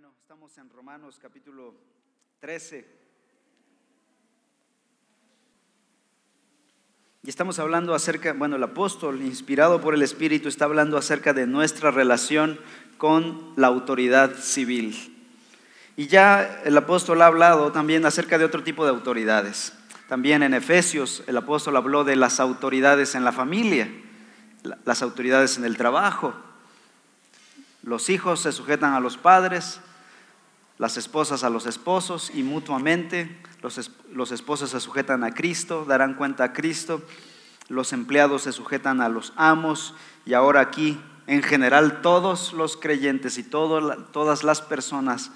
Bueno, estamos en Romanos capítulo 13. Y estamos hablando acerca, bueno, el apóstol, inspirado por el Espíritu, está hablando acerca de nuestra relación con la autoridad civil. Y ya el apóstol ha hablado también acerca de otro tipo de autoridades. También en Efesios el apóstol habló de las autoridades en la familia, las autoridades en el trabajo. Los hijos se sujetan a los padres, las esposas a los esposos y mutuamente los, los, esposos se sujetan a Cristo, darán cuenta a Cristo, los empleados se sujetan a los amos y ahora aquí en general todos los creyentes y todas las personas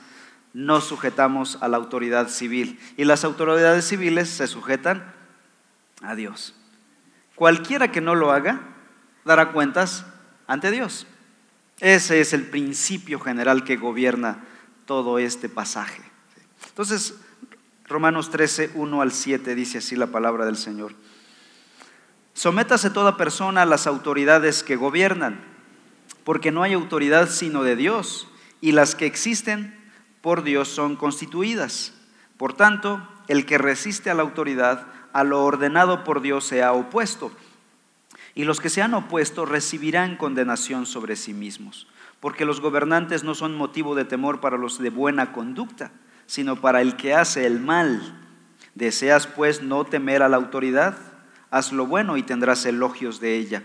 nos sujetamos a la autoridad civil y las autoridades civiles se sujetan a Dios. Cualquiera que no lo haga dará cuentas ante Dios. Ese es el principio general que gobierna todo este pasaje. Entonces, Romanos 13, 1 al 7 dice así la palabra del Señor. Sométase toda persona a las autoridades que gobiernan, porque no hay autoridad sino de Dios, y las que existen por Dios son constituidas. Por tanto, el que resiste a la autoridad, a lo ordenado por Dios se ha opuesto, y los que se han opuesto recibirán condenación sobre sí mismos porque los gobernantes no son motivo de temor para los de buena conducta, sino para el que hace el mal. Deseas pues no temer a la autoridad, haz lo bueno y tendrás elogios de ella,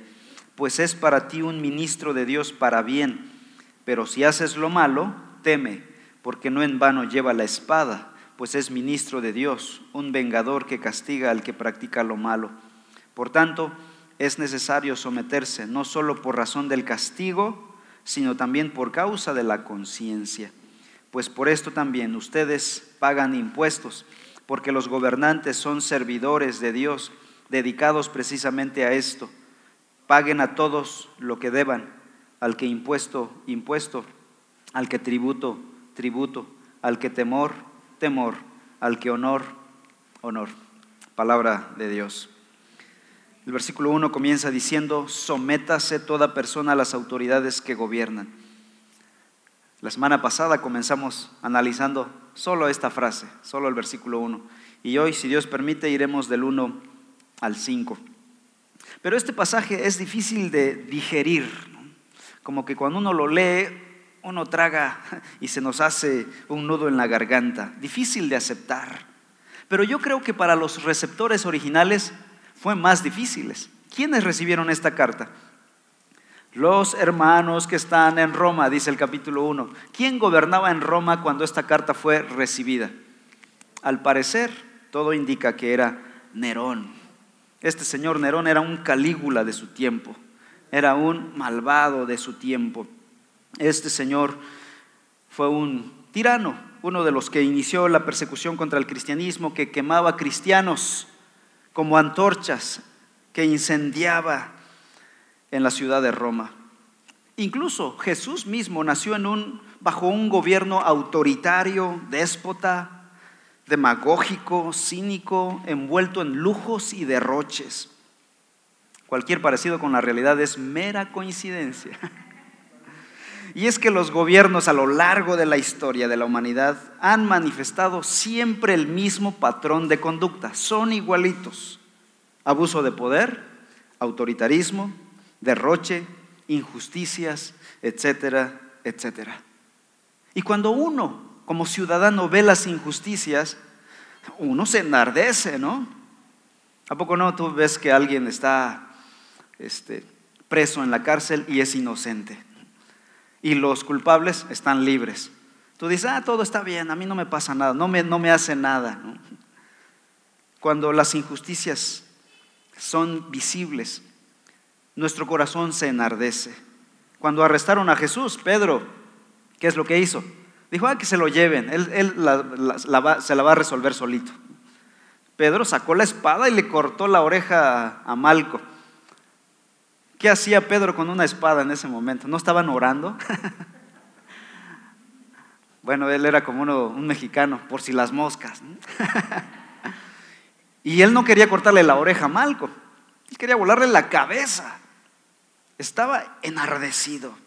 pues es para ti un ministro de Dios para bien. Pero si haces lo malo, teme, porque no en vano lleva la espada, pues es ministro de Dios, un vengador que castiga al que practica lo malo. Por tanto, es necesario someterse, no solo por razón del castigo, sino también por causa de la conciencia. Pues por esto también ustedes pagan impuestos, porque los gobernantes son servidores de Dios, dedicados precisamente a esto. Paguen a todos lo que deban, al que impuesto, impuesto, al que tributo, tributo, al que temor, temor, al que honor, honor. Palabra de Dios. El versículo 1 comienza diciendo, sométase toda persona a las autoridades que gobiernan. La semana pasada comenzamos analizando solo esta frase, solo el versículo 1. Y hoy, si Dios permite, iremos del 1 al 5. Pero este pasaje es difícil de digerir, como que cuando uno lo lee, uno traga y se nos hace un nudo en la garganta, difícil de aceptar. Pero yo creo que para los receptores originales fue más difíciles. ¿Quiénes recibieron esta carta? Los hermanos que están en Roma, dice el capítulo 1. ¿Quién gobernaba en Roma cuando esta carta fue recibida? Al parecer, todo indica que era Nerón. Este señor Nerón era un calígula de su tiempo, era un malvado de su tiempo. Este señor fue un tirano, uno de los que inició la persecución contra el cristianismo, que quemaba cristianos como antorchas que incendiaba en la ciudad de Roma. Incluso Jesús mismo nació en un, bajo un gobierno autoritario, déspota, demagógico, cínico, envuelto en lujos y derroches. Cualquier parecido con la realidad es mera coincidencia. Y es que los gobiernos a lo largo de la historia de la humanidad han manifestado siempre el mismo patrón de conducta. Son igualitos. Abuso de poder, autoritarismo, derroche, injusticias, etcétera, etcétera. Y cuando uno, como ciudadano, ve las injusticias, uno se enardece, ¿no? ¿A poco no tú ves que alguien está este, preso en la cárcel y es inocente? Y los culpables están libres. Tú dices, ah, todo está bien, a mí no me pasa nada, no me, no me hace nada. Cuando las injusticias son visibles, nuestro corazón se enardece. Cuando arrestaron a Jesús, Pedro, ¿qué es lo que hizo? Dijo, ah, que se lo lleven, él, se la va a resolver solito. Pedro sacó la espada y le cortó la oreja a Malco. ¿Qué hacía Pedro con una espada en ese momento? ¿No estaban orando? bueno, él era como uno, un mexicano, por si las moscas. y él no quería cortarle la oreja a Malco, él quería volarle la cabeza. Estaba enardecido.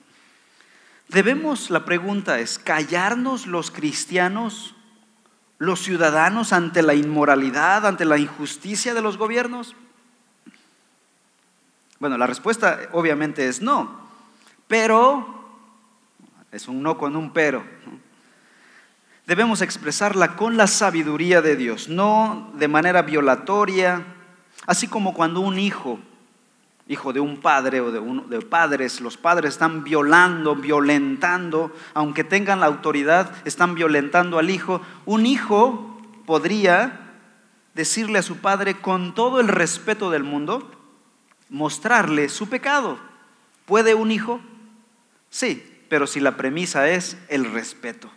Debemos, la pregunta es, ¿callarnos los cristianos, los ciudadanos ante la inmoralidad, ante la injusticia de los gobiernos? Bueno, la respuesta obviamente es no, pero es un no con un pero. Debemos expresarla con la sabiduría de Dios, no de manera violatoria, así como cuando un hijo hijo de un padre o de, de padres, los padres están violando, violentando, aunque tengan la autoridad, están violentando al hijo. Un hijo podría decirle a su padre con todo el respeto del mundo, mostrarle su pecado. ¿Puede un hijo? Sí, pero si la premisa es el respeto.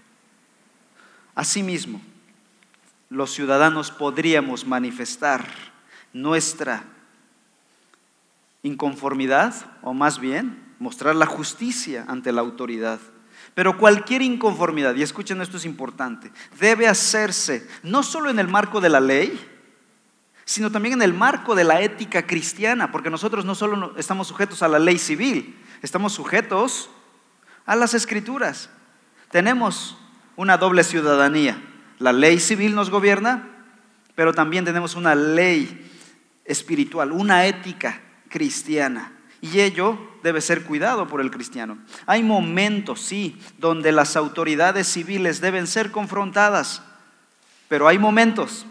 Asimismo, los ciudadanos podríamos manifestar nuestra inconformidad, o más bien mostrar la justicia ante la autoridad. Pero cualquier inconformidad, y escuchen esto es importante, debe hacerse no solo en el marco de la ley, sino también en el marco de la ética cristiana, porque nosotros no solo estamos sujetos a la ley civil, estamos sujetos a las escrituras. Tenemos una doble ciudadanía. La ley civil nos gobierna, pero también tenemos una ley espiritual, una ética cristiana. Y ello debe ser cuidado por el cristiano. Hay momentos, sí, donde las autoridades civiles deben ser confrontadas, pero hay momentos,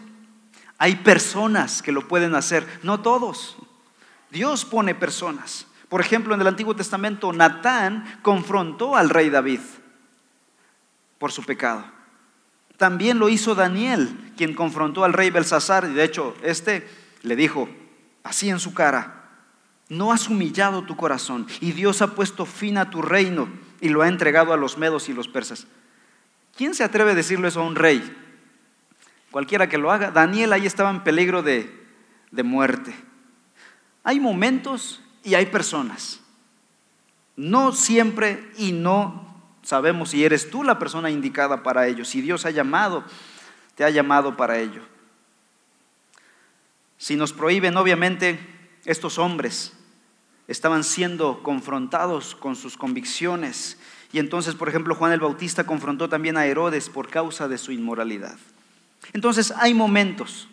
hay personas que lo pueden hacer, no todos. Dios pone personas. Por ejemplo, en el Antiguo Testamento, Natán confrontó al rey David por su pecado. También lo hizo Daniel, quien confrontó al rey Belsasar, y de hecho, este le dijo así en su cara, no has humillado tu corazón y Dios ha puesto fin a tu reino y lo ha entregado a los medos y los persas. ¿Quién se atreve a decirle eso a un rey? Cualquiera que lo haga. Daniel ahí estaba en peligro de, de muerte. Hay momentos y hay personas. No siempre y no sabemos si eres tú la persona indicada para ello, si Dios ha llamado, te ha llamado para ello. Si nos prohíben, obviamente, estos hombres estaban siendo confrontados con sus convicciones. Y entonces, por ejemplo, Juan el Bautista confrontó también a Herodes por causa de su inmoralidad. Entonces, hay momentos,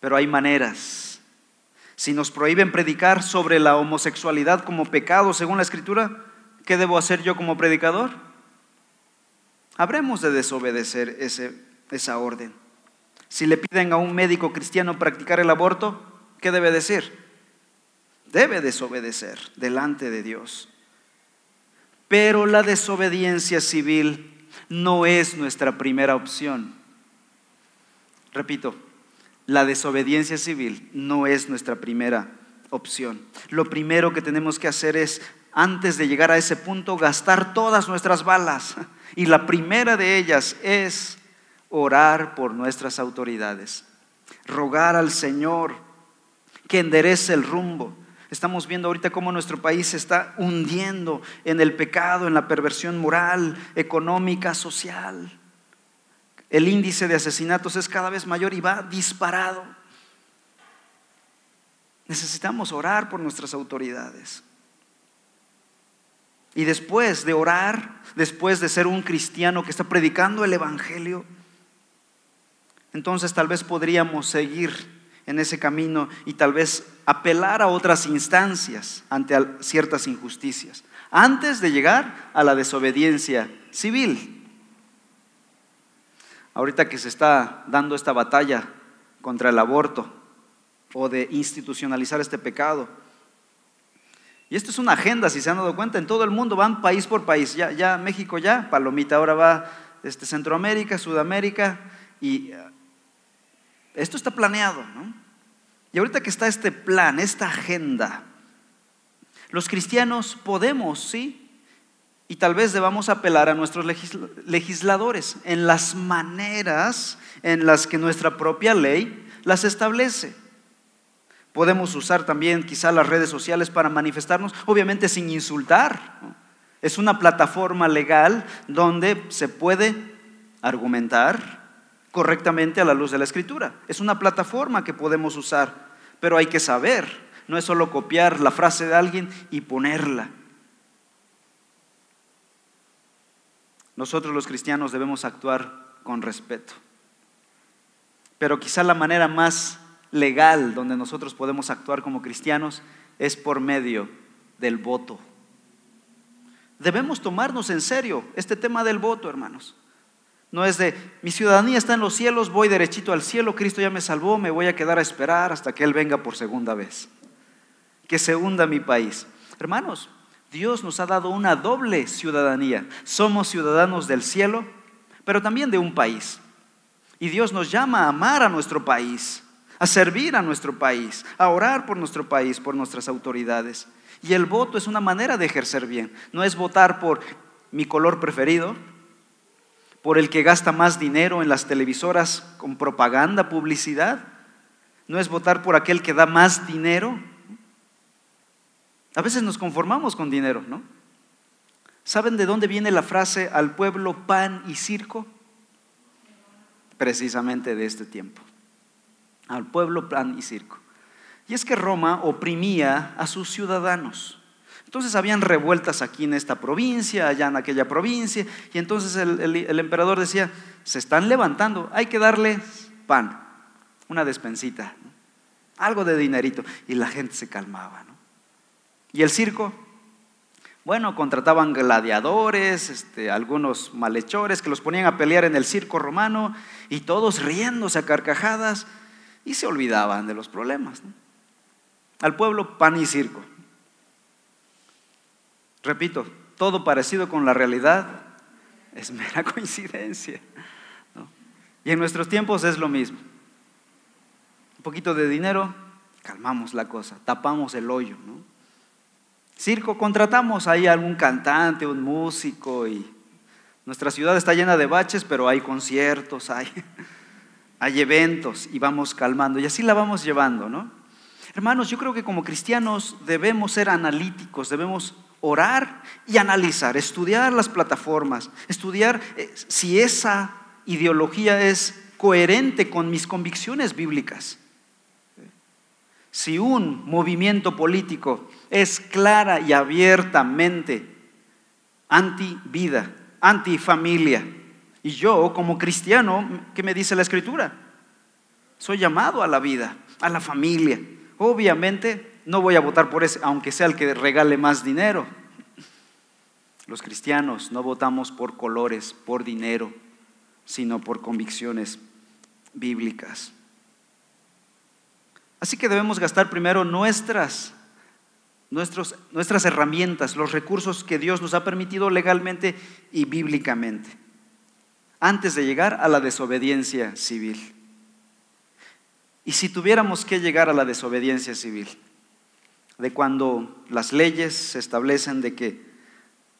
pero hay maneras. Si nos prohíben predicar sobre la homosexualidad como pecado según la Escritura, ¿qué debo hacer yo como predicador? Habremos de desobedecer esa orden. Si le piden a un médico cristiano practicar el aborto, ¿qué debe decir? debe desobedecer delante de Dios. Pero la desobediencia civil no es nuestra primera opción. Repito, la desobediencia civil no es nuestra primera opción. Lo primero que tenemos que hacer es, antes de llegar a ese punto, gastar todas nuestras balas. Y la primera de ellas es orar por nuestras autoridades, rogar al Señor que enderece el rumbo, Estamos viendo ahorita cómo nuestro país se está hundiendo en el pecado, en la perversión moral, económica, social. El índice de asesinatos es cada vez mayor y va disparado. Necesitamos orar por nuestras autoridades. Y después de orar, después de ser un cristiano que está predicando el Evangelio, entonces tal vez podríamos seguir en ese camino y tal vez apelar a otras instancias ante ciertas injusticias, antes de llegar a la desobediencia civil. Ahorita que se está dando esta batalla contra el aborto o de institucionalizar este pecado, y esto es una agenda, si se han dado cuenta, en todo el mundo van país por país. Ya, ya México ya, Palomita ahora va este, Centroamérica, Sudamérica, y esto está planeado, ¿no? Y ahorita que está este plan, esta agenda, los cristianos podemos, ¿sí? Y tal vez debamos apelar a nuestros legisladores en las maneras en las que nuestra propia ley las establece. Podemos usar también quizá las redes sociales para manifestarnos, obviamente sin insultar. Es una plataforma legal donde se puede argumentar, correctamente a la luz de la escritura. Es una plataforma que podemos usar, pero hay que saber, no es solo copiar la frase de alguien y ponerla. Nosotros los cristianos debemos actuar con respeto. Pero quizá la manera más legal donde nosotros podemos actuar como cristianos es por medio del voto. Debemos tomarnos en serio este tema del voto, hermanos. No es de, mi ciudadanía está en los cielos, voy derechito al cielo, Cristo ya me salvó, me voy a quedar a esperar hasta que Él venga por segunda vez. Que se hunda mi país. Hermanos, Dios nos ha dado una doble ciudadanía. Somos ciudadanos del cielo, pero también de un país. Y Dios nos llama a amar a nuestro país, a servir a nuestro país, a orar por nuestro país, por nuestras autoridades. Y el voto es una manera de ejercer bien. No es votar por mi color preferido, por el que gasta más dinero en las televisoras con propaganda, publicidad. No es votar por aquel que da más dinero. A veces nos conformamos con dinero, ¿no? ¿Saben de dónde viene la frase al pueblo pan y circo? Precisamente de este tiempo. Al pueblo pan y circo. Y es que Roma oprimía a sus ciudadanos. Entonces habían revueltas aquí en esta provincia, allá en aquella provincia, y entonces el, emperador decía, se están levantando, hay que darle pan, una despensita, algo de dinerito, y la gente se calmaba. ¿Y el circo? Bueno, contrataban gladiadores, este, algunos malhechores que los ponían a pelear en el circo romano, y todos riéndose a carcajadas, y se olvidaban de los problemas. Al pueblo pan y circo. Repito, todo parecido con la realidad es mera coincidencia. Y en nuestros tiempos es lo mismo. Un poquito de dinero, calmamos la cosa, tapamos el hoyo. Circo, contratamos ahí algún cantante, un músico y nuestra ciudad está llena de baches, pero hay conciertos, hay, hay eventos y vamos calmando. Y así la vamos llevando, ¿no? Hermanos, yo creo que como cristianos debemos ser analíticos, debemos orar y analizar, estudiar las plataformas, estudiar eh, si esa ideología es coherente con mis convicciones bíblicas. Si un movimiento político es clara y abiertamente anti-vida, anti-familia, y yo como cristiano, ¿qué me dice la escritura? Soy llamado a la vida, a la familia. Obviamente no voy a votar por ese, aunque sea el que regale más dinero. Los cristianos no votamos por colores, por dinero, sino por convicciones bíblicas. Así que debemos gastar primero nuestras, nuestras herramientas, los recursos que Dios nos ha permitido legalmente y bíblicamente, antes de llegar a la desobediencia civil. Y si tuviéramos que llegar a la desobediencia civil, de cuando las leyes se establecen de que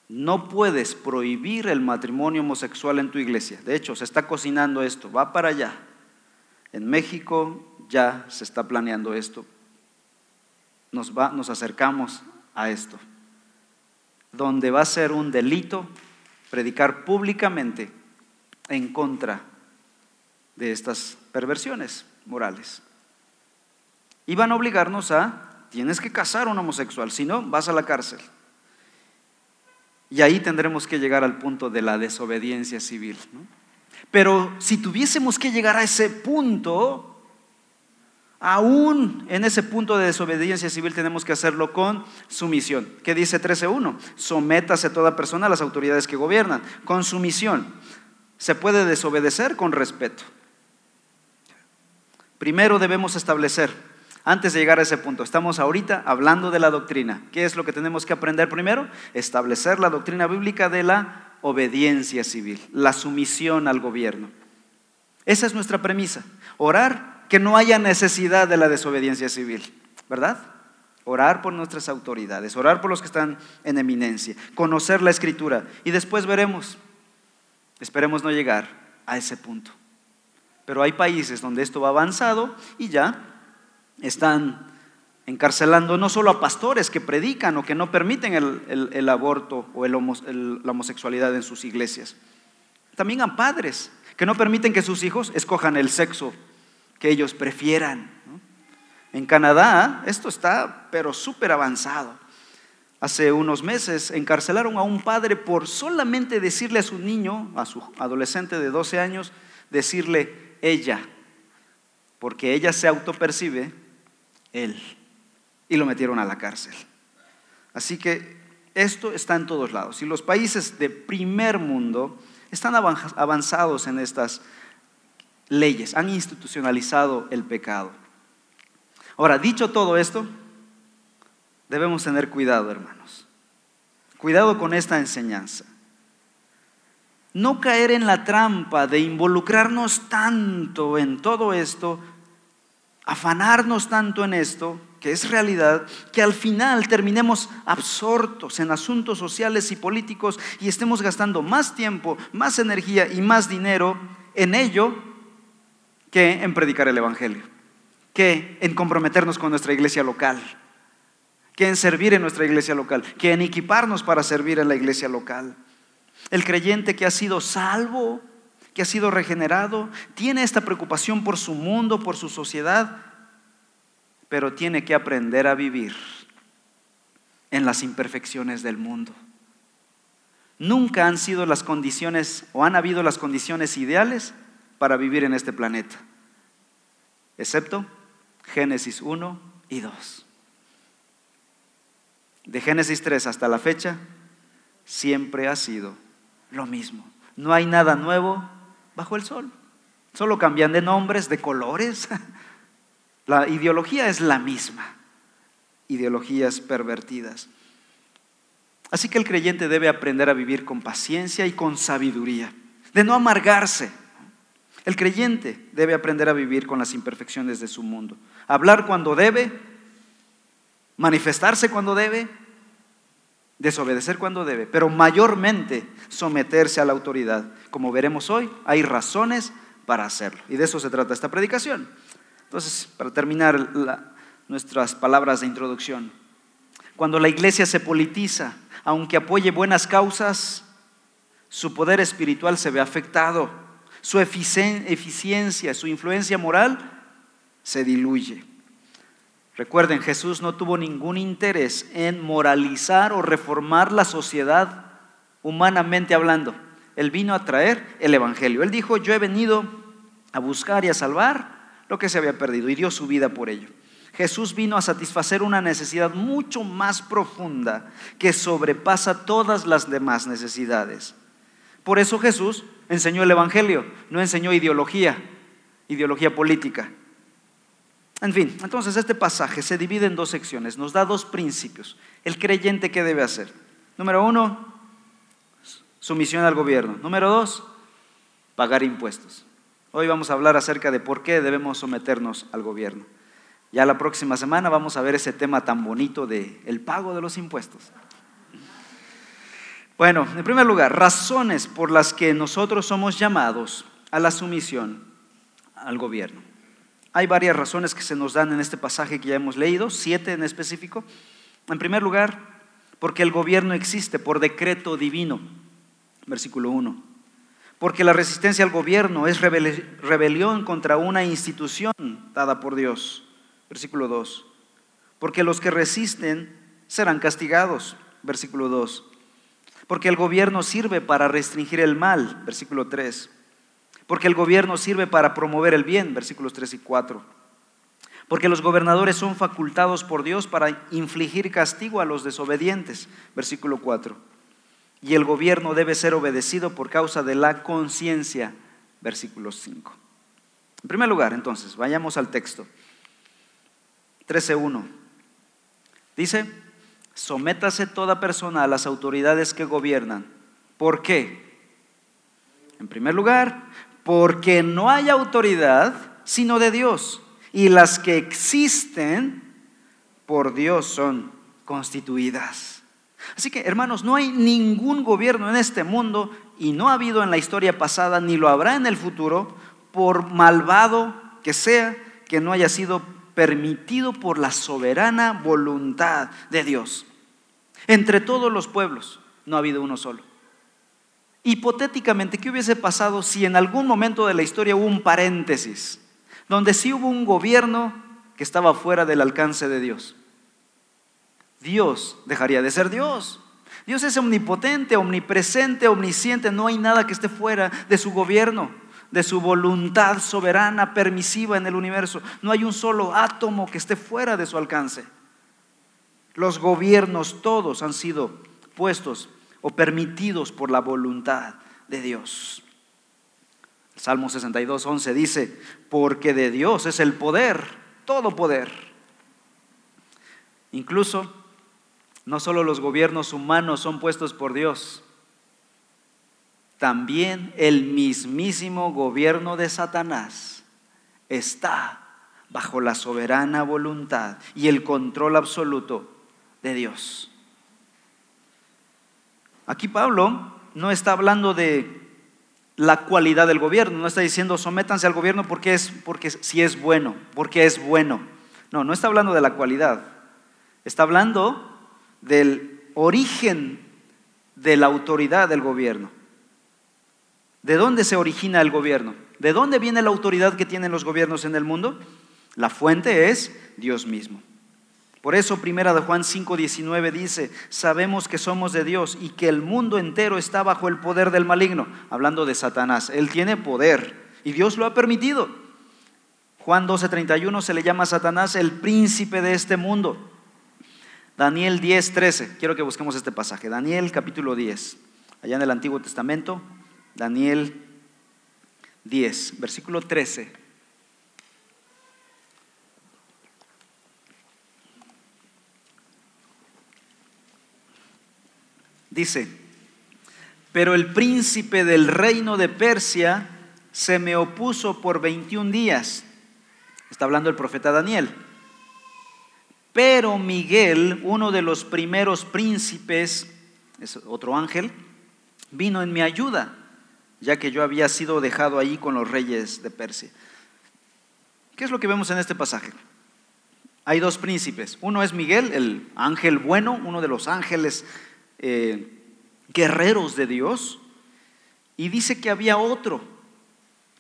no puedes prohibir el matrimonio homosexual en tu iglesia. De hecho, se está cocinando esto, va para allá. En México ya se está planeando esto. Nos, va, nos acercamos a esto, donde va a ser un delito predicar públicamente en contra de estas perversiones morales. Y van a obligarnos a Tienes que casar a un homosexual, si no, vas a la cárcel. Y ahí tendremos que llegar al punto de la desobediencia civil. Pero si tuviésemos que llegar a ese punto, aún en ese punto de desobediencia civil tenemos que hacerlo con sumisión. ¿Qué dice 13.1? Sométase toda persona a las autoridades que gobiernan. Con sumisión. Se puede desobedecer con respeto. Primero debemos establecer antes de llegar a ese punto, estamos ahorita hablando de la doctrina. ¿Qué es lo que tenemos que aprender primero? Establecer la doctrina bíblica de la obediencia civil, la sumisión al gobierno. Esa es nuestra premisa. Orar que no haya necesidad de la desobediencia civil, ¿verdad? Orar por nuestras autoridades, orar por los que están en eminencia, conocer la escritura y después veremos. Esperemos no llegar a ese punto. Pero hay países donde esto va avanzado y ya están encarcelando no solo a pastores que predican o que no permiten el, aborto o la homosexualidad en sus iglesias, también a padres que no permiten que sus hijos escojan el sexo que ellos prefieran. En Canadá esto está pero súper avanzado. Hace unos meses encarcelaron a un padre por solamente decirle a su niño, a su adolescente de 12 años, decirle ella, porque ella se autopercibe él. Y lo metieron a la cárcel. Así que esto está en todos lados. Y los países de primer mundo están avanzados en estas leyes, han institucionalizado el pecado. Ahora, dicho todo esto, debemos tener cuidado, hermanos. Cuidado con esta enseñanza. No caer en la trampa de involucrarnos tanto en todo esto, afanarnos tanto en esto, que es realidad, que al final terminemos absortos en asuntos sociales y políticos y estemos gastando más tiempo, más energía y más dinero en ello que en predicar el Evangelio, que en comprometernos con nuestra iglesia local, que en servir en nuestra iglesia local, que en equiparnos para servir en la iglesia local. El creyente que ha sido salvo, que ha sido regenerado, tiene esta preocupación por su mundo, por su sociedad, pero tiene que aprender a vivir en las imperfecciones del mundo. Nunca han sido las condiciones o han habido las condiciones ideales para vivir en este planeta, excepto Génesis 1 y 2. De Génesis 3 hasta la fecha, siempre ha sido lo mismo. No hay nada nuevo bajo el sol. Solo cambian de nombres, de colores. La ideología es la misma. Ideologías pervertidas. Así que el creyente debe aprender a vivir con paciencia y con sabiduría, de no amargarse el creyente debe aprender a vivir con las imperfecciones de su mundo. Hablar cuando debe, manifestarse cuando debe, desobedecer cuando debe, pero mayormente someterse a la autoridad. Como veremos hoy, hay razones para hacerlo. Y de eso se trata esta predicación. Entonces, para terminar nuestras palabras de introducción, cuando la iglesia se politiza, aunque apoye buenas causas, su poder espiritual se ve afectado su eficiencia, su influencia moral se diluye. Recuerden, Jesús no tuvo ningún interés en moralizar o reformar la sociedad humanamente hablando. Él vino a traer el Evangelio. Él dijo, yo he venido a buscar y a salvar lo que se había perdido y dio su vida por ello. Jesús vino a satisfacer una necesidad mucho más profunda que sobrepasa todas las demás necesidades. Por eso Jesús enseñó el Evangelio, no enseñó ideología, ideología política. En fin, entonces este pasaje se divide en dos secciones, nos da dos principios. El creyente, ¿qué debe hacer? Número uno, sumisión al gobierno. Número dos, pagar impuestos. Hoy vamos a hablar acerca de por qué debemos someternos al gobierno. Ya la próxima semana vamos a ver ese tema tan bonito de el pago de los impuestos. Bueno, en primer lugar, razones por las que nosotros somos llamados a la sumisión al gobierno. Hay varias razones que se nos dan en este pasaje que ya hemos leído, siete en específico. En primer lugar, porque el gobierno existe por decreto divino, versículo 1. Porque la resistencia al gobierno es rebelión contra una institución dada por Dios, versículo 2. Porque los que resisten serán castigados, versículo 2 porque el gobierno sirve para restringir el mal, versículo 3. Porque el gobierno sirve para promover el bien, versículos 3 y 4. Porque los gobernadores son facultados por Dios para infligir castigo a los desobedientes, versículo 4. Y el gobierno debe ser obedecido por causa de la conciencia, versículo 5. En primer lugar, entonces, vayamos al texto. 13.1. Dice, sométase toda persona a las autoridades que gobiernan. ¿Por qué? En primer lugar, porque no hay autoridad sino de Dios. Y las que existen por Dios son constituidas. Así que, hermanos, no hay ningún gobierno en este mundo, y no ha habido en la historia pasada, ni lo habrá en el futuro, por malvado que sea, que no haya sido permitido por la soberana voluntad de Dios. Entre todos los pueblos no ha habido uno solo. Hipotéticamente, ¿qué hubiese pasado si en algún momento de la historia hubo un paréntesis, donde sí hubo un gobierno que estaba fuera del alcance de Dios? Dios dejaría de ser Dios. Dios es omnipotente, omnipresente, omnisciente, no hay nada que esté fuera de su gobierno, de su voluntad soberana, permisiva en el universo. No hay un solo átomo que esté fuera de su alcance. Los gobiernos todos han sido puestos o permitidos por la voluntad de Dios. Salmo 62, 11 dice, porque de Dios es el poder, todo poder. Incluso, no solo los gobiernos humanos son puestos por Dios, también el mismísimo gobierno de Satanás está bajo la soberana voluntad y el control absoluto de Dios. Aquí Pablo no está hablando de la cualidad del gobierno, no está diciendo sométanse al gobierno porque es porque si es bueno, porque es bueno. No, no está hablando de la cualidad. Está hablando del origen de la autoridad del gobierno. ¿De dónde se origina el gobierno? ¿De dónde viene la autoridad que tienen los gobiernos en el mundo? La fuente es Dios mismo. Por eso primera de Juan 5:19 dice, sabemos que somos de Dios y que el mundo entero está bajo el poder del maligno, hablando de Satanás. Él tiene poder y Dios lo ha permitido. Juan 12:31 se le llama a Satanás el príncipe de este mundo. Daniel 10:13, quiero que busquemos este pasaje. Daniel capítulo 10, allá en el Antiguo Testamento, Daniel 10, versículo 13. Dice, pero el príncipe del reino de Persia se me opuso por 21 días. Está hablando el profeta Daniel. Pero Miguel, uno de los primeros príncipes, es otro ángel, vino en mi ayuda, ya que yo había sido dejado ahí con los reyes de Persia. ¿Qué es lo que vemos en este pasaje? Hay dos príncipes. Uno es Miguel, el ángel bueno, uno de los ángeles eh, guerreros de Dios, y dice que había otro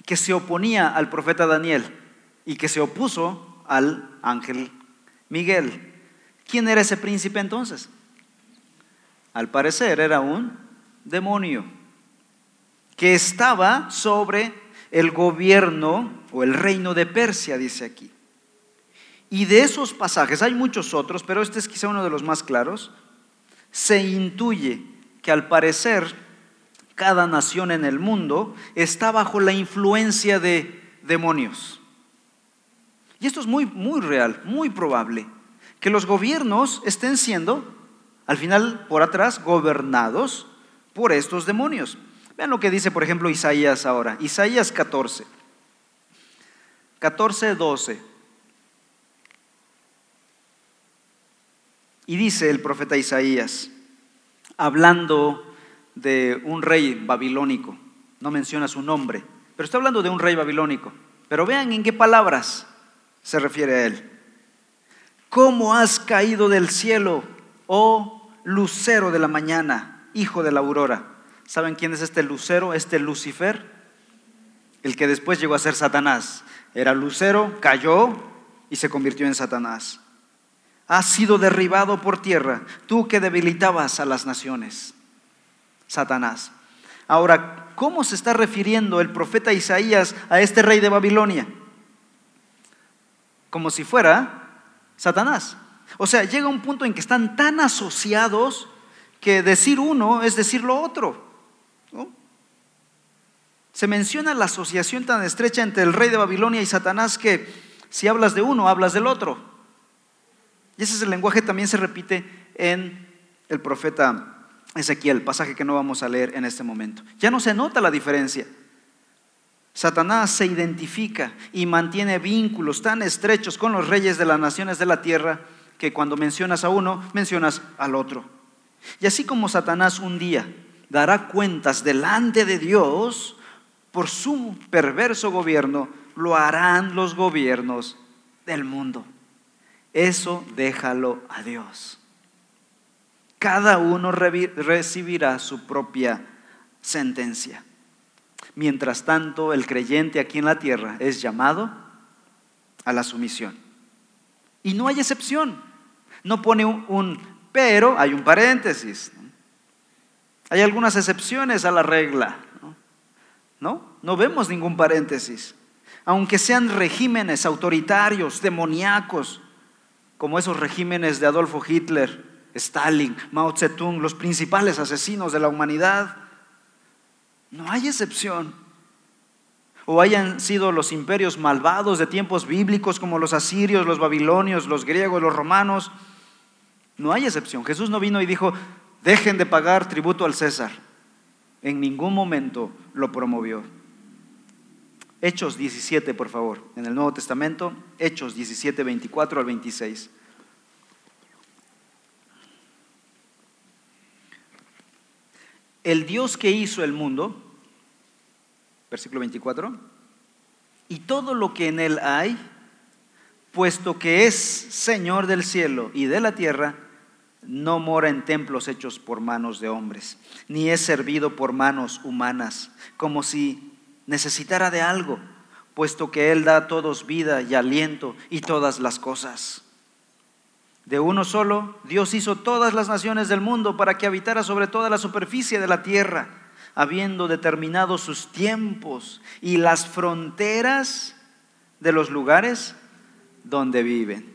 que se oponía al profeta Daniel y que se opuso al ángel Miguel. ¿Quién era ese príncipe entonces? Al parecer era un demonio que estaba sobre el gobierno o el reino de Persia, dice aquí. Y de esos pasajes, hay muchos otros, pero este es quizá uno de los más claros, se intuye que al parecer cada nación en el mundo está bajo la influencia de demonios. Y esto es muy, muy real, muy probable, que los gobiernos estén siendo, al final, por atrás, gobernados por estos demonios. Vean lo que dice, por ejemplo, Isaías ahora. Isaías 14. 14, 12. Y dice el profeta Isaías, hablando de un rey babilónico, no menciona su nombre, pero está hablando de un rey babilónico. Pero vean en qué palabras se refiere a él. ¿Cómo has caído del cielo, oh lucero de la mañana, hijo de la aurora? ¿Saben quién es este lucero, este Lucifer? El que después llegó a ser Satanás. Era lucero, cayó y se convirtió en Satanás has sido derribado por tierra, tú que debilitabas a las naciones, Satanás. Ahora, ¿cómo se está refiriendo el profeta Isaías a este rey de Babilonia? Como si fuera Satanás. O sea, llega un punto en que están tan asociados que decir uno es decir lo otro. Se menciona la asociación tan estrecha entre el rey de Babilonia y Satanás que si hablas de uno, hablas del otro. Y ese es el lenguaje también se repite en el profeta Ezequiel, pasaje que no vamos a leer en este momento. Ya no se nota la diferencia. Satanás se identifica y mantiene vínculos tan estrechos con los reyes de las naciones de la tierra que cuando mencionas a uno, mencionas al otro. Y así como Satanás un día dará cuentas delante de Dios por su perverso gobierno, lo harán los gobiernos del mundo. Eso déjalo a Dios. Cada uno recibirá su propia sentencia. Mientras tanto, el creyente aquí en la tierra es llamado a la sumisión. Y no hay excepción. No pone un, pero, hay un paréntesis. Hay algunas excepciones a la regla. ¿No? No vemos ningún paréntesis. Aunque sean regímenes autoritarios, demoníacos, como esos regímenes de Adolfo Hitler, Stalin, Mao Zedong, los principales asesinos de la humanidad, no hay excepción. O hayan sido los imperios malvados de tiempos bíblicos como los asirios, los babilonios, los griegos, los romanos, no hay excepción. Jesús no vino y dijo, dejen de pagar tributo al César. En ningún momento lo promovió. Hechos 17, por favor, en el Nuevo Testamento, Hechos 17, 24 al 26. El Dios que hizo el mundo, versículo 24, y todo lo que en él hay, puesto que es Señor del cielo y de la tierra, no mora en templos hechos por manos de hombres, ni es servido por manos humanas, como si necesitara de algo, puesto que Él da a todos vida y aliento y todas las cosas. De uno solo, Dios hizo todas las naciones del mundo para que habitara sobre toda la superficie de la tierra, habiendo determinado sus tiempos y las fronteras de los lugares donde viven.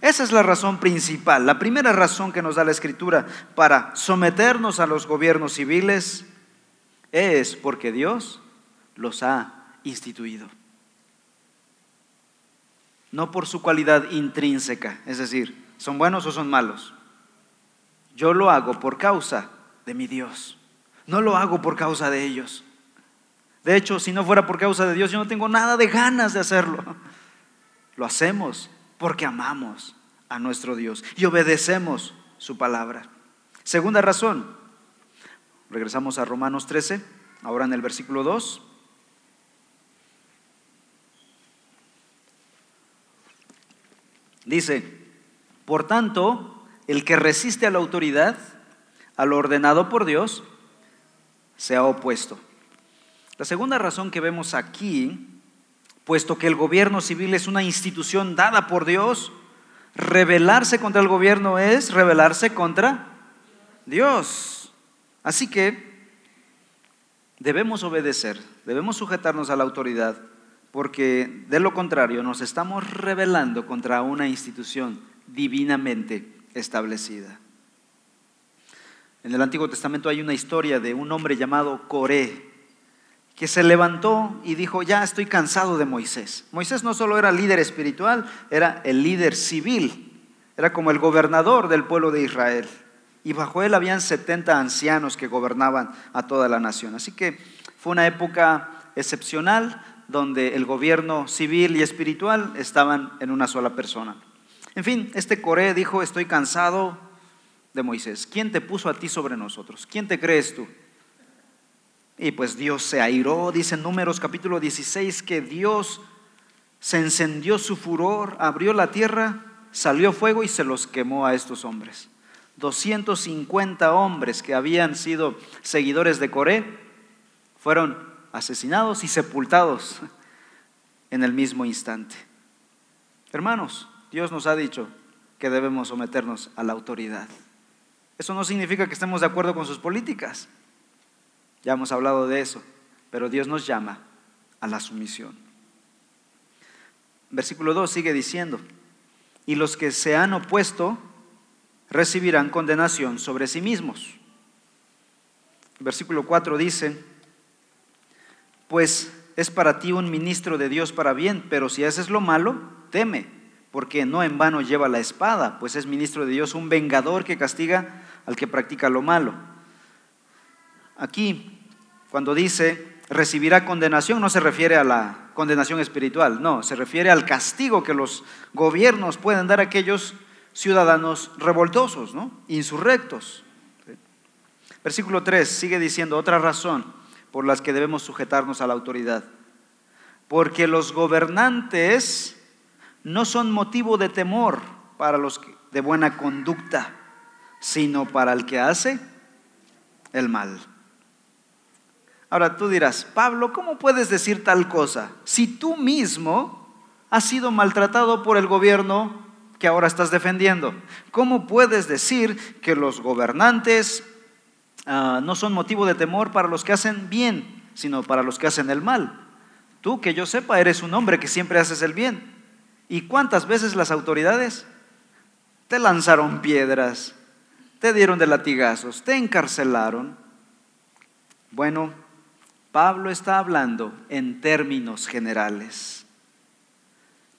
Esa es la razón principal, la primera razón que nos da la Escritura para someternos a los gobiernos civiles es porque Dios los ha instituido no por su cualidad intrínseca, es decir, son buenos o son malos. Yo lo hago por causa de mi Dios, no lo hago por causa de ellos. De hecho, si no fuera por causa de Dios, yo no tengo nada de ganas de hacerlo. Lo hacemos porque amamos a nuestro Dios y obedecemos su palabra. Segunda razón, regresamos a Romanos 13, ahora en el versículo 2. Dice, por tanto, el que resiste a la autoridad, a lo ordenado por Dios, se ha opuesto. La segunda razón que vemos aquí, puesto que el gobierno civil es una institución dada por Dios, rebelarse contra el gobierno es rebelarse contra Dios. Así que debemos obedecer, debemos sujetarnos a la autoridad porque de lo contrario nos estamos rebelando contra una institución divinamente establecida. En el Antiguo Testamento hay una historia de un hombre llamado Coré, que se levantó y dijo, ya estoy cansado de Moisés. Moisés no solo era líder espiritual, era el líder civil, era como el gobernador del pueblo de Israel. Y bajo él habían 70 ancianos que gobernaban a toda la nación. Así que fue una época excepcional donde el gobierno civil y espiritual estaban en una sola persona. En fin, este Coré dijo, estoy cansado de Moisés. ¿Quién te puso a ti sobre nosotros? ¿Quién te crees tú? Y pues Dios se airó, dice en Números capítulo 16, que Dios se encendió su furor, abrió la tierra, salió fuego y se los quemó a estos hombres. 250 hombres que habían sido seguidores de Coré fueron asesinados y sepultados en el mismo instante. Hermanos, Dios nos ha dicho que debemos someternos a la autoridad. Eso no significa que estemos de acuerdo con sus políticas. Ya hemos hablado de eso, pero Dios nos llama a la sumisión. Versículo 2 sigue diciendo, y los que se han opuesto recibirán condenación sobre sí mismos. Versículo 4 dice, pues es para ti un ministro de Dios para bien, pero si haces lo malo, teme, porque no en vano lleva la espada, pues es ministro de Dios, un vengador que castiga al que practica lo malo. Aquí, cuando dice recibirá condenación, no se refiere a la condenación espiritual, no, se refiere al castigo que los gobiernos pueden dar a aquellos ciudadanos revoltosos, ¿no? insurrectos. Versículo 3 sigue diciendo otra razón por las que debemos sujetarnos a la autoridad. Porque los gobernantes no son motivo de temor para los de buena conducta, sino para el que hace el mal. Ahora tú dirás, Pablo, ¿cómo puedes decir tal cosa si tú mismo has sido maltratado por el gobierno que ahora estás defendiendo? ¿Cómo puedes decir que los gobernantes ah, no son motivo de temor para los que hacen bien, sino para los que hacen el mal? Tú, que yo sepa, eres un hombre que siempre haces el bien. ¿Y cuántas veces las autoridades te lanzaron piedras, te dieron de latigazos, te encarcelaron? Bueno, Pablo está hablando en términos generales.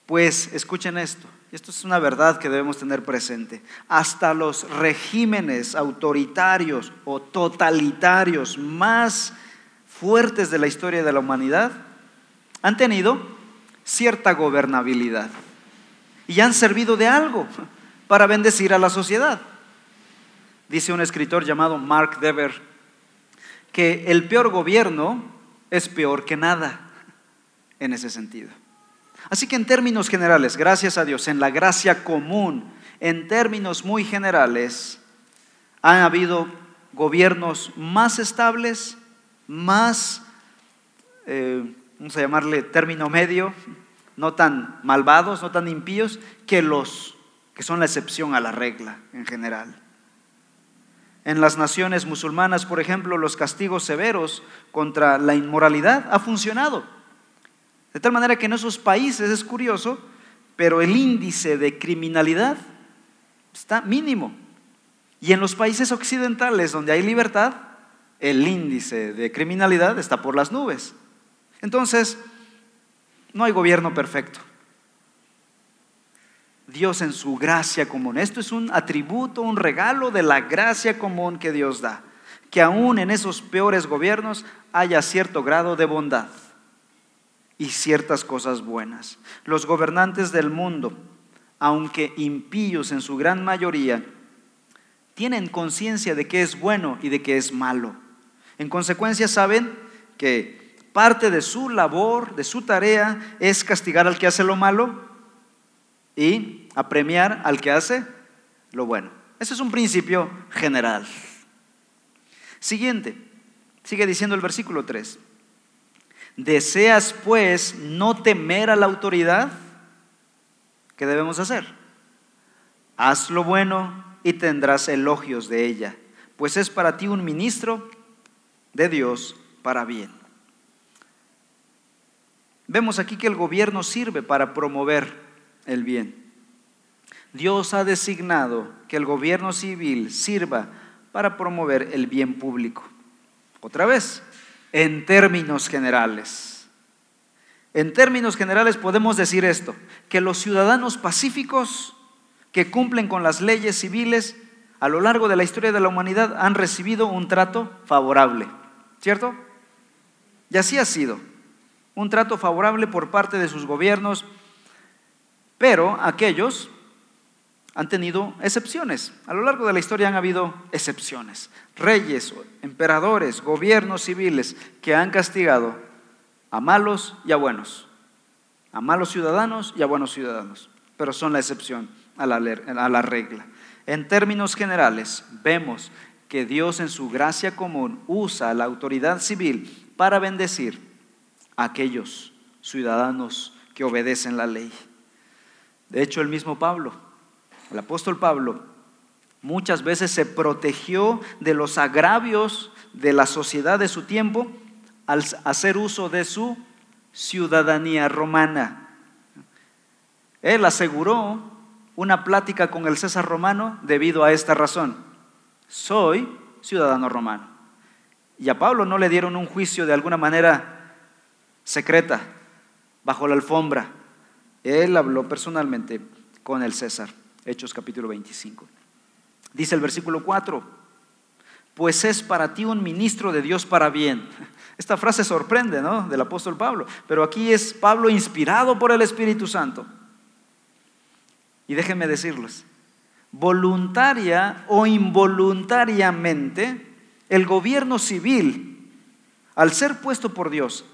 Pues escuchen esto, esto es una verdad que debemos tener presente. Hasta los regímenes autoritarios o totalitarios más fuertes de la historia de la humanidad han tenido cierta gobernabilidad y han servido de algo para bendecir a la sociedad. Dice un escritor llamado Mark Dever que el peor gobierno es peor que nada en ese sentido. Así que en términos generales, gracias a Dios, en la gracia común, en términos muy generales, han habido gobiernos más estables, más eh, vamos a llamarle término medio, no tan malvados, no tan impíos, que los que son la excepción a la regla en general. En las naciones musulmanas, por ejemplo, los castigos severos contra la inmoralidad ha funcionado. De tal manera que en esos países es curioso, pero el índice de criminalidad está mínimo. Y en los países occidentales donde hay libertad, el índice de criminalidad está por las nubes. Entonces, no hay gobierno perfecto. Dios en su gracia común. Esto es un atributo, un regalo de la gracia común que Dios da. Que aún en esos peores gobiernos haya cierto grado de bondad y ciertas cosas buenas. Los gobernantes del mundo, aunque impíos en su gran mayoría, tienen conciencia de que es bueno y de que es malo. En consecuencia saben que parte de su labor, de su tarea, es castigar al que hace lo malo y apremiar al que hace lo bueno. Ese es un principio general. Siguiente, sigue diciendo el versículo 3. ¿Deseas pues no temer a la autoridad? ¿Qué debemos hacer? Haz lo bueno y tendrás elogios de ella, pues es para ti un ministro de Dios para bien. Vemos aquí que el gobierno sirve para promover el bien. Dios ha designado que el gobierno civil sirva para promover el bien público. Otra vez, en términos generales. En términos generales podemos decir esto, que los ciudadanos pacíficos que cumplen con las leyes civiles a lo largo de la historia de la humanidad han recibido un trato favorable, ¿cierto? Y así ha sido un trato favorable por parte de sus gobiernos, pero aquellos han tenido excepciones. A lo largo de la historia han habido excepciones. Reyes, emperadores, gobiernos civiles que han castigado a malos y a buenos, a malos ciudadanos y a buenos ciudadanos, pero son la excepción a la, a la regla. En términos generales, vemos que Dios en su gracia común usa la autoridad civil para bendecir aquellos ciudadanos que obedecen la ley. De hecho, el mismo Pablo, el apóstol Pablo, muchas veces se protegió de los agravios de la sociedad de su tiempo al hacer uso de su ciudadanía romana. Él aseguró una plática con el César romano debido a esta razón. Soy ciudadano romano. Y a Pablo no le dieron un juicio de alguna manera secreta, bajo la alfombra. Él habló personalmente con el César. Hechos capítulo 25. Dice el versículo 4, pues es para ti un ministro de Dios para bien. Esta frase sorprende, ¿no? Del apóstol Pablo. Pero aquí es Pablo inspirado por el Espíritu Santo. Y déjenme decirles, voluntaria o involuntariamente, el gobierno civil, al ser puesto por Dios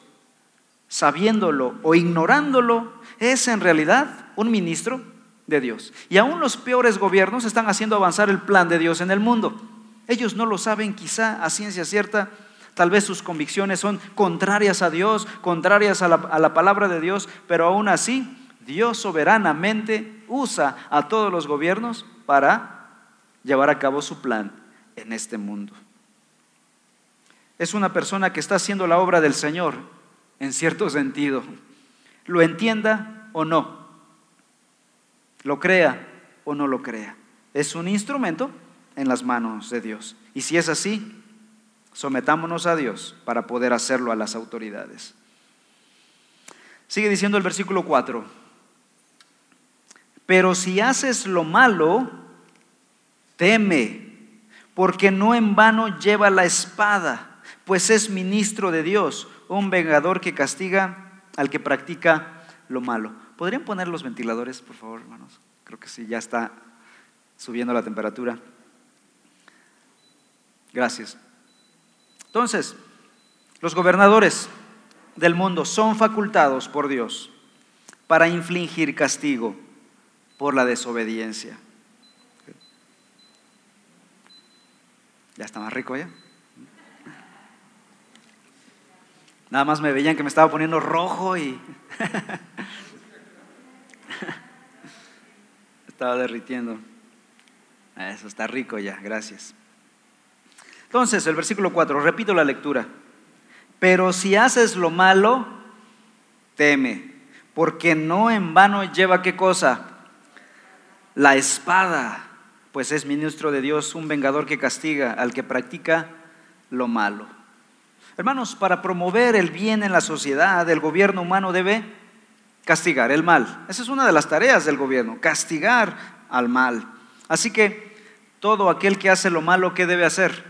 sabiéndolo o ignorándolo, es en realidad un ministro de Dios. Y aún los peores gobiernos están haciendo avanzar el plan de Dios en el mundo. Ellos no lo saben quizá a ciencia cierta, tal vez sus convicciones son contrarias a Dios, contrarias a la, a la palabra de Dios, pero aún así Dios soberanamente usa a todos los gobiernos para llevar a cabo su plan en este mundo. Es una persona que está haciendo la obra del Señor, en cierto sentido. Lo entienda o no. Lo crea o no lo crea. Es un instrumento en las manos de Dios. Y si es así, sometámonos a Dios para poder hacerlo a las autoridades. Sigue diciendo el versículo 4. Pero si haces lo malo, teme, porque no en vano lleva la espada, pues es ministro de Dios, un vengador que castiga al que practica lo malo. ¿Podrían poner los ventiladores, por favor, hermanos? Creo que sí, ya está subiendo la temperatura. Gracias. Entonces, los gobernadores del mundo son facultados por Dios para infligir castigo por la desobediencia. Ya está más rico ya. Nada más me veían que me estaba poniendo rojo y estaba derritiendo. Eso está rico ya, gracias. Entonces, el versículo 4, repito la lectura. Pero si haces lo malo, teme, porque no en vano lleva qué cosa? La espada, pues es ministro de Dios, un vengador que castiga al que practica lo malo. Hermanos, para promover el bien en la sociedad, el gobierno humano debe castigar el mal. Esa es una de las tareas del gobierno, castigar al mal. Así que todo aquel que hace lo malo, ¿qué debe hacer?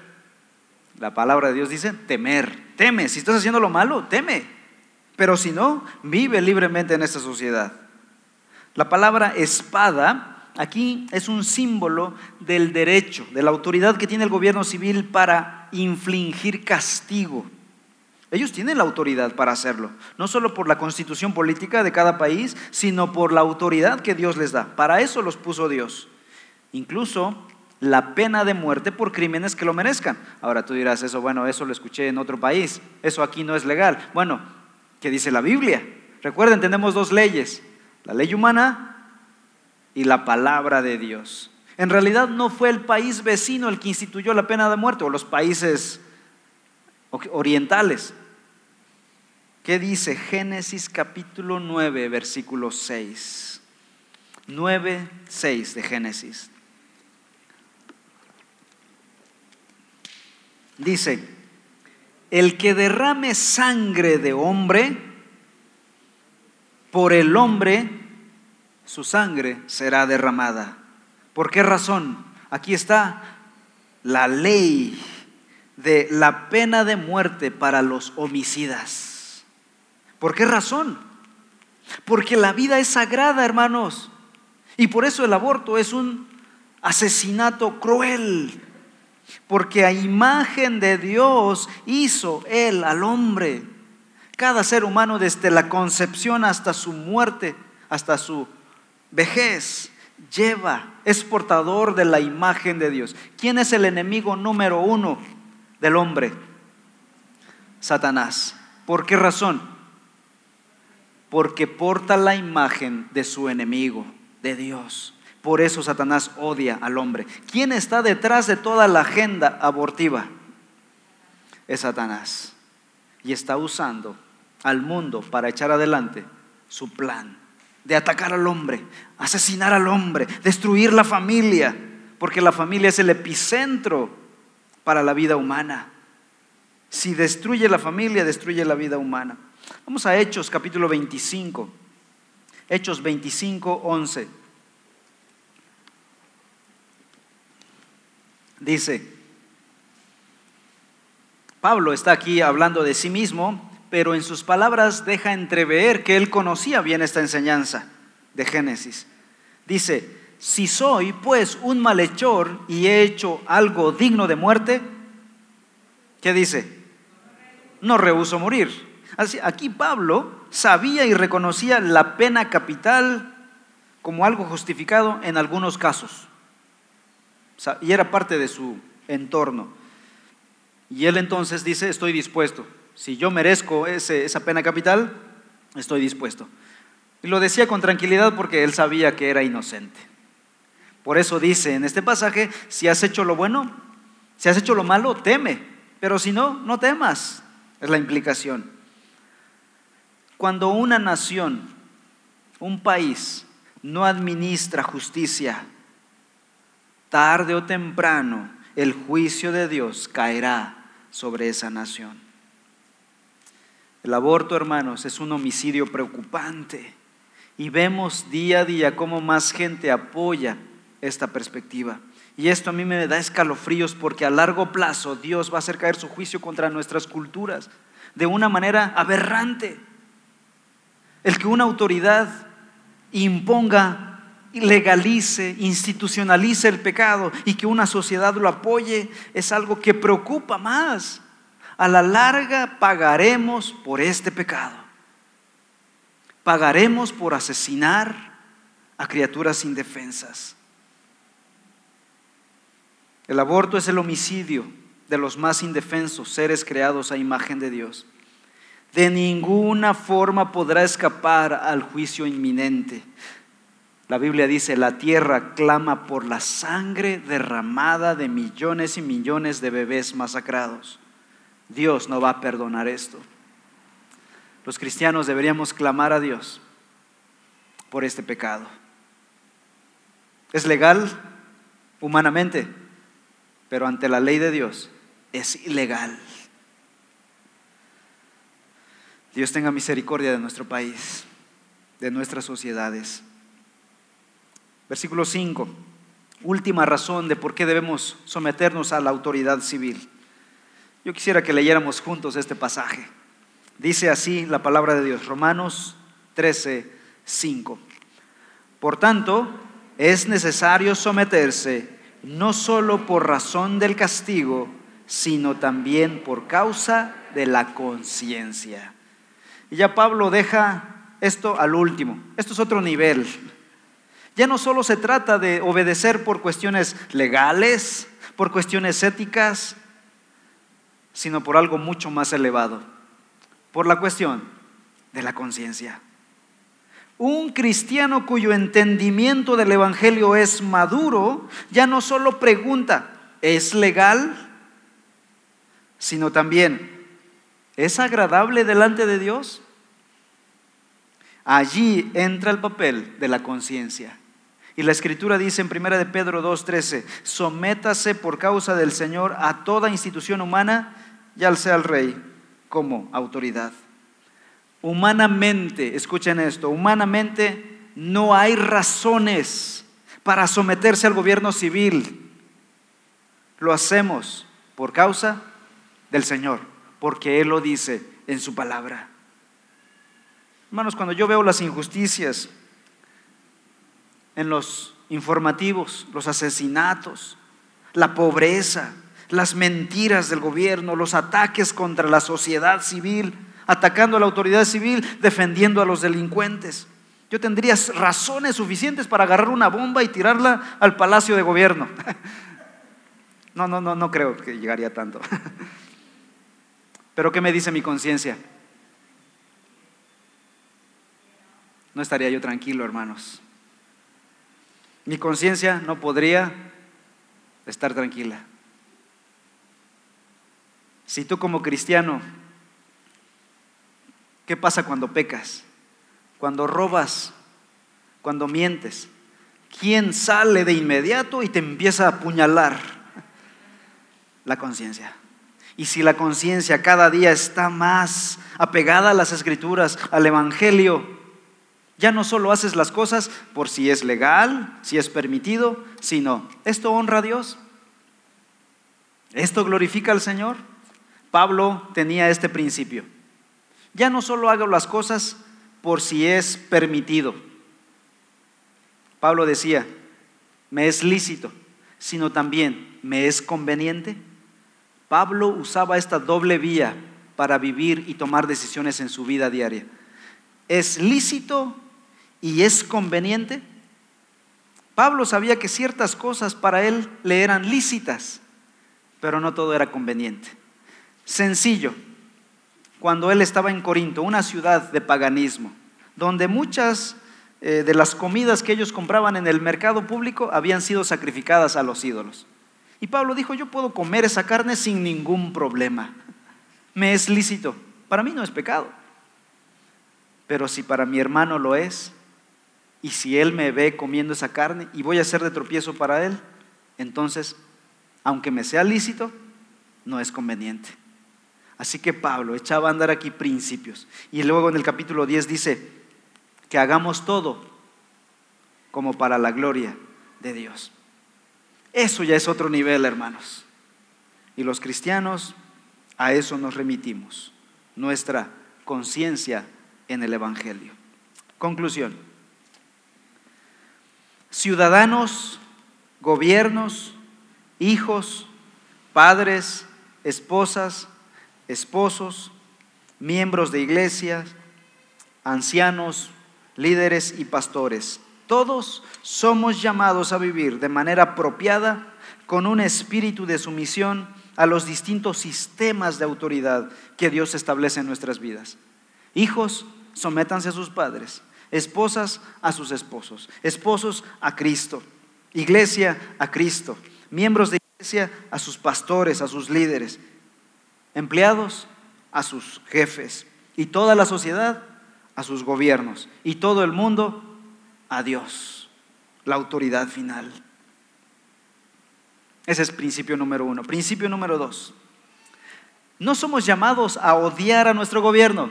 La palabra de Dios dice temer, teme. Si estás haciendo lo malo, teme. Pero si no, vive libremente en esta sociedad. La palabra espada aquí es un símbolo del derecho, de la autoridad que tiene el gobierno civil para infligir castigo. Ellos tienen la autoridad para hacerlo, no solo por la constitución política de cada país, sino por la autoridad que Dios les da. Para eso los puso Dios. Incluso la pena de muerte por crímenes que lo merezcan. Ahora tú dirás, eso, bueno, eso lo escuché en otro país, eso aquí no es legal. Bueno, ¿qué dice la Biblia? Recuerden, tenemos dos leyes, la ley humana y la palabra de Dios. En realidad no fue el país vecino el que instituyó la pena de muerte, o los países orientales. ¿Qué dice Génesis capítulo 9, versículo 6? 9, 6 de Génesis. Dice, el que derrame sangre de hombre, por el hombre su sangre será derramada. ¿Por qué razón? Aquí está la ley de la pena de muerte para los homicidas. ¿Por qué razón? Porque la vida es sagrada, hermanos. Y por eso el aborto es un asesinato cruel porque a imagen de Dios hizo Él al hombre. Cada ser humano desde la concepción hasta su muerte, hasta su vejez, lleva, es portador de la imagen de Dios. ¿Quién es el enemigo número uno del hombre? Satanás. ¿Por qué razón? Porque porta la imagen de su enemigo, de Dios. Por eso Satanás odia al hombre. ¿Quién está detrás de toda la agenda abortiva? Es Satanás. Y está usando al mundo para echar adelante su plan de atacar al hombre, asesinar al hombre, destruir la familia, porque la familia es el epicentro para la vida humana. Si destruye la familia, destruye la vida humana. Vamos a Hechos capítulo 25. Hechos 25, 11. Dice, Pablo está aquí hablando de sí mismo, pero en sus palabras deja entrever que él conocía bien esta enseñanza de Génesis. Dice, si soy pues un malhechor y he hecho algo digno de muerte, ¿qué dice? No rehuso morir. Aquí Pablo sabía y reconocía la pena capital como algo justificado en algunos casos y era parte de su entorno. Y él entonces dice, estoy dispuesto. Si yo merezco esa pena capital, estoy dispuesto. Y lo decía con tranquilidad porque él sabía que era inocente. Por eso dice en este pasaje, si has hecho lo bueno, si has hecho lo malo, teme, pero si no, no temas. Es la implicación. Cuando una nación, un país, no administra justicia, tarde o temprano el juicio de Dios caerá sobre esa nación. El aborto, hermanos, es un homicidio preocupante y vemos día a día cómo más gente apoya esta perspectiva. Y esto a mí me da escalofríos porque a largo plazo Dios va a hacer caer su juicio contra nuestras culturas de una manera aberrante. El que una autoridad imponga legalice, institucionalice el pecado y que una sociedad lo apoye es algo que preocupa más. A la larga pagaremos por este pecado. Pagaremos por asesinar a criaturas indefensas. El aborto es el homicidio de los más indefensos seres creados a imagen de Dios. De ninguna forma podrá escapar al juicio inminente. La Biblia dice, la tierra clama por la sangre derramada de millones y millones de bebés masacrados. Dios no va a perdonar esto. Los cristianos deberíamos clamar a Dios por este pecado. Es legal humanamente, pero ante la ley de Dios es ilegal. Dios tenga misericordia de nuestro país, de nuestras sociedades. Versículo 5. Última razón de por qué debemos someternos a la autoridad civil. Yo quisiera que leyéramos juntos este pasaje. Dice así la palabra de Dios, Romanos 13, 5. Por tanto, es necesario someterse no solo por razón del castigo, sino también por causa de la conciencia. Y ya Pablo deja esto al último. Esto es otro nivel. Ya no solo se trata de obedecer por cuestiones legales, por cuestiones éticas, sino por algo mucho más elevado, por la cuestión de la conciencia. Un cristiano cuyo entendimiento del Evangelio es maduro, ya no solo pregunta, ¿es legal? Sino también, ¿es agradable delante de Dios? Allí entra el papel de la conciencia. Y la escritura dice en 1 de Pedro 2:13, sométase por causa del Señor a toda institución humana, ya sea el rey como autoridad. Humanamente, escuchen esto, humanamente no hay razones para someterse al gobierno civil. Lo hacemos por causa del Señor, porque Él lo dice en su palabra. Hermanos, cuando yo veo las injusticias, en los informativos, los asesinatos, la pobreza, las mentiras del gobierno, los ataques contra la sociedad civil, atacando a la autoridad civil, defendiendo a los delincuentes. Yo tendría razones suficientes para agarrar una bomba y tirarla al palacio de gobierno. No, no, no, no creo que llegaría tanto. Pero ¿qué me dice mi conciencia? No estaría yo tranquilo, hermanos. Mi conciencia no podría estar tranquila. Si tú como cristiano, ¿qué pasa cuando pecas? Cuando robas, cuando mientes. ¿Quién sale de inmediato y te empieza a apuñalar? La conciencia. Y si la conciencia cada día está más apegada a las escrituras, al Evangelio, ya no solo haces las cosas por si es legal, si es permitido, sino, ¿esto honra a Dios? ¿Esto glorifica al Señor? Pablo tenía este principio. Ya no solo hago las cosas por si es permitido. Pablo decía, me es lícito, sino también me es conveniente. Pablo usaba esta doble vía para vivir y tomar decisiones en su vida diaria. Es lícito y es conveniente? Pablo sabía que ciertas cosas para él le eran lícitas, pero no todo era conveniente. Sencillo, cuando él estaba en Corinto, una ciudad de paganismo, donde muchas eh, de las comidas que ellos compraban en el mercado público habían sido sacrificadas a los ídolos. Y Pablo dijo, yo puedo comer esa carne sin ningún problema. Me es lícito. Para mí no es pecado. Pero si para mi hermano lo es, y si él me ve comiendo esa carne y voy a ser de tropiezo para él, entonces, aunque me sea lícito, no es conveniente. Así que Pablo echaba a andar aquí principios. Y luego en el capítulo 10 dice que hagamos todo como para la gloria de Dios. Eso ya es otro nivel, hermanos. Y los cristianos a eso nos remitimos, nuestra conciencia en el Evangelio. Conclusión. Ciudadanos, gobiernos, hijos, padres, esposas, esposos, miembros de iglesias, ancianos, líderes y pastores. Todos somos llamados a vivir de manera apropiada con un espíritu de sumisión a los distintos sistemas de autoridad que Dios establece en nuestras vidas. Hijos, sométanse a sus padres. Esposas a sus esposos. Esposos a Cristo. Iglesia a Cristo. Miembros de iglesia a sus pastores, a sus líderes. Empleados a sus jefes. Y toda la sociedad a sus gobiernos. Y todo el mundo a Dios, la autoridad final. Ese es principio número uno. Principio número dos. No somos llamados a odiar a nuestro gobierno,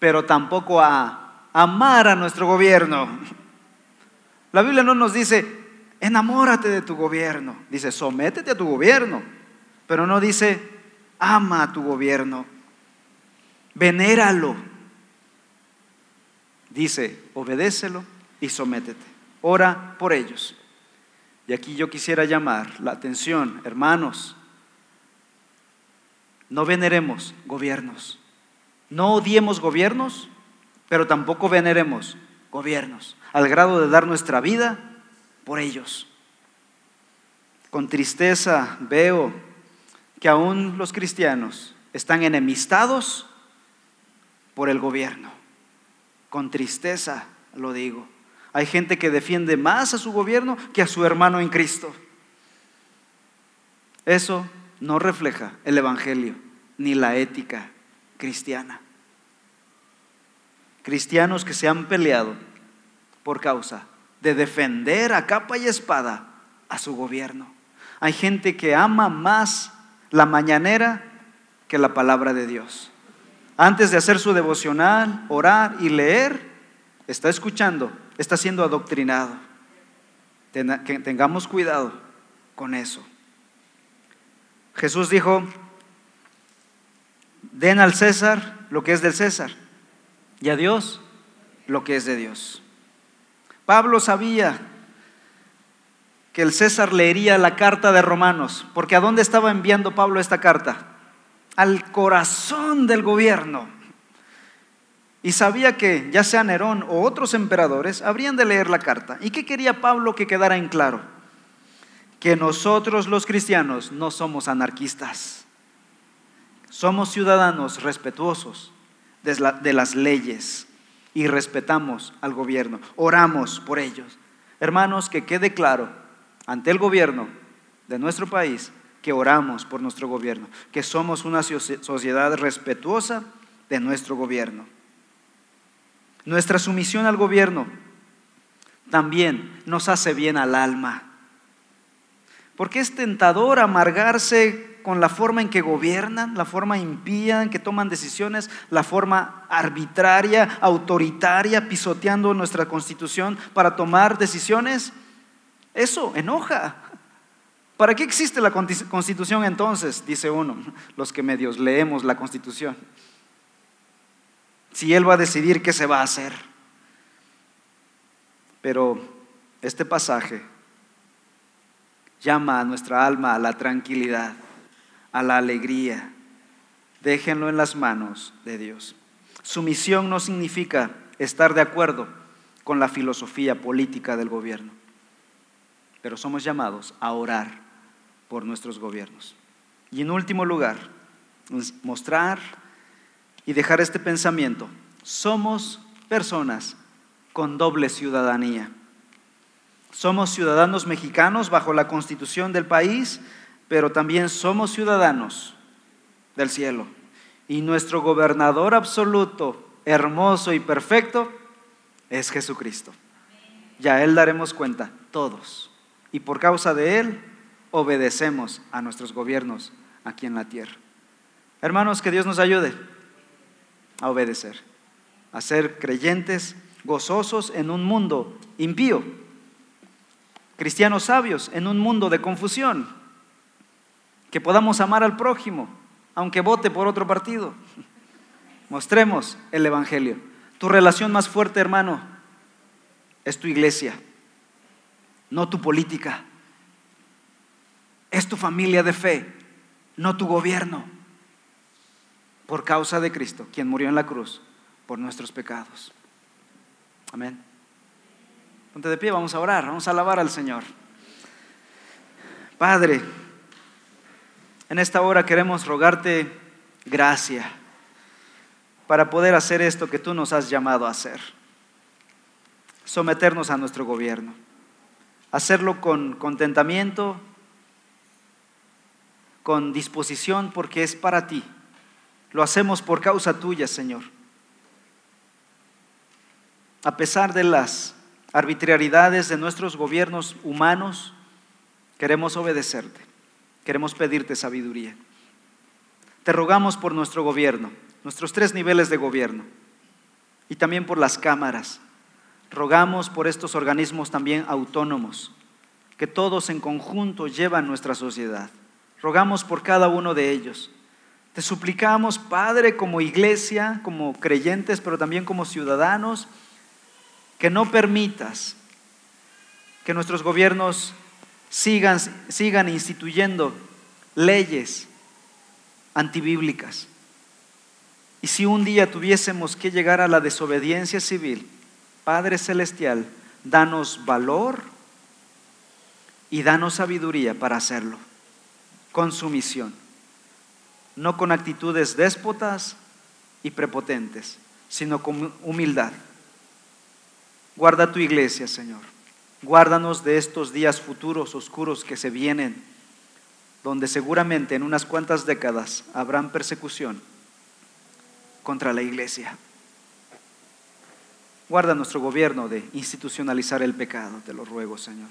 pero tampoco a amar a nuestro gobierno. La Biblia no nos dice, enamórate de tu gobierno. Dice, sométete a tu gobierno, pero no dice, ama a tu gobierno, venéralo. Dice, obedécelo y sométete. Ora por ellos. Y aquí yo quisiera llamar la atención, hermanos, no veneremos gobiernos, no odiemos gobiernos, pero tampoco veneremos gobiernos, al grado de dar nuestra vida por ellos. Con tristeza veo que aún los cristianos están enemistados por el gobierno. Con tristeza lo digo. Hay gente que defiende más a su gobierno que a su hermano en Cristo. Eso no refleja el Evangelio ni la ética cristiana. Cristianos que se han peleado por causa de defender a capa y espada a su gobierno. Hay gente que ama más la mañanera que la palabra de Dios. Antes de hacer su devocional, orar y leer, está escuchando está siendo adoctrinado. Que tengamos cuidado con eso. Jesús dijo, den al César lo que es del César y a Dios lo que es de Dios. Pablo sabía que el César leería la carta de Romanos, porque ¿a dónde estaba enviando Pablo esta carta? Al corazón del gobierno. Y sabía que ya sea Nerón o otros emperadores habrían de leer la carta. ¿Y qué quería Pablo que quedara en claro? Que nosotros los cristianos no somos anarquistas. Somos ciudadanos respetuosos de las leyes y respetamos al gobierno. Oramos por ellos. Hermanos, que quede claro ante el gobierno de nuestro país que oramos por nuestro gobierno, que somos una sociedad respetuosa de nuestro gobierno. Nuestra sumisión al gobierno también nos hace bien al alma. Porque es tentador amargarse con la forma en que gobiernan, la forma impía en que toman decisiones, la forma arbitraria, autoritaria, pisoteando nuestra constitución para tomar decisiones. Eso enoja. ¿Para qué existe la constitución entonces? Dice uno, los que medios leemos la constitución si Él va a decidir qué se va a hacer. Pero este pasaje llama a nuestra alma a la tranquilidad, a la alegría. Déjenlo en las manos de Dios. Sumisión no significa estar de acuerdo con la filosofía política del gobierno, pero somos llamados a orar por nuestros gobiernos. Y en último lugar, mostrar y dejar este pensamiento. Somos personas con doble ciudadanía. Somos ciudadanos mexicanos bajo la constitución del país, pero también somos ciudadanos del cielo. Y nuestro gobernador absoluto, hermoso y perfecto, es Jesucristo. Ya Él daremos cuenta, todos. Y por causa de Él, obedecemos a nuestros gobiernos aquí en la tierra. Hermanos, que Dios nos ayude a obedecer, a ser creyentes gozosos en un mundo impío, cristianos sabios en un mundo de confusión, que podamos amar al prójimo, aunque vote por otro partido. Mostremos el Evangelio. Tu relación más fuerte, hermano, es tu iglesia, no tu política. Es tu familia de fe, no tu gobierno. Por causa de Cristo, quien murió en la cruz por nuestros pecados. Amén. Ponte de pie, vamos a orar, vamos a alabar al Señor. Padre, en esta hora queremos rogarte gracia para poder hacer esto que tú nos has llamado a hacer. Someternos a nuestro gobierno. Hacerlo con contentamiento, con disposición, porque es para ti. Lo hacemos por causa tuya, Señor. A pesar de las arbitrariedades de nuestros gobiernos humanos, queremos obedecerte, queremos pedirte sabiduría. Te rogamos por nuestro gobierno, nuestros tres niveles de gobierno, y también por las cámaras. Rogamos por estos organismos también autónomos, que todos en conjunto llevan nuestra sociedad. Rogamos por cada uno de ellos. Te suplicamos, Padre, como iglesia, como creyentes, pero también como ciudadanos, que no permitas que nuestros gobiernos sigan, sigan instituyendo leyes antibíblicas. Y si un día tuviésemos que llegar a la desobediencia civil, Padre Celestial, danos valor y danos sabiduría para hacerlo, con sumisión, no con actitudes déspotas y prepotentes, sino con humildad. Guarda tu iglesia, Señor. Guárdanos de estos días futuros oscuros que se vienen, donde seguramente en unas cuantas décadas habrán persecución contra la iglesia. Guarda nuestro gobierno de institucionalizar el pecado, te lo ruego, Señor.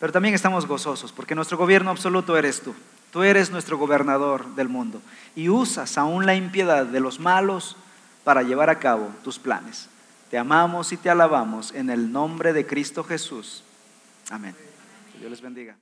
Pero también estamos gozosos porque nuestro gobierno absoluto eres tú. Tú eres nuestro gobernador del mundo y usas aún la impiedad de los malos para llevar a cabo tus planes. Te amamos y te alabamos en el nombre de Cristo Jesús. Amén. Dios les bendiga.